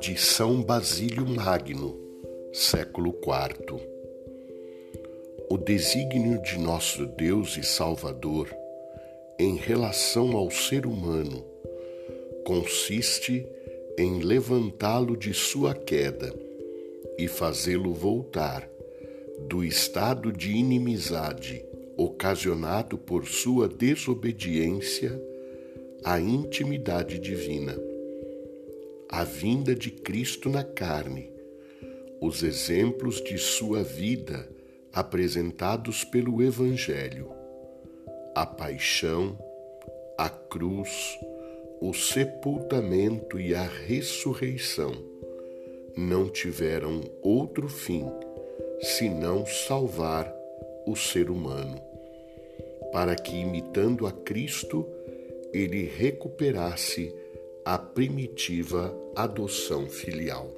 De São Basílio Magno, século IV. O desígnio de nosso Deus e Salvador em relação ao ser humano consiste em levantá-lo de sua queda e fazê-lo voltar do estado de inimizade ocasionado por sua desobediência à intimidade divina. A vinda de Cristo na carne, os exemplos de sua vida apresentados pelo Evangelho, a paixão, a cruz, o sepultamento e a ressurreição não tiveram outro fim senão salvar o ser humano para que, imitando a Cristo, ele recuperasse a primitiva adoção filial.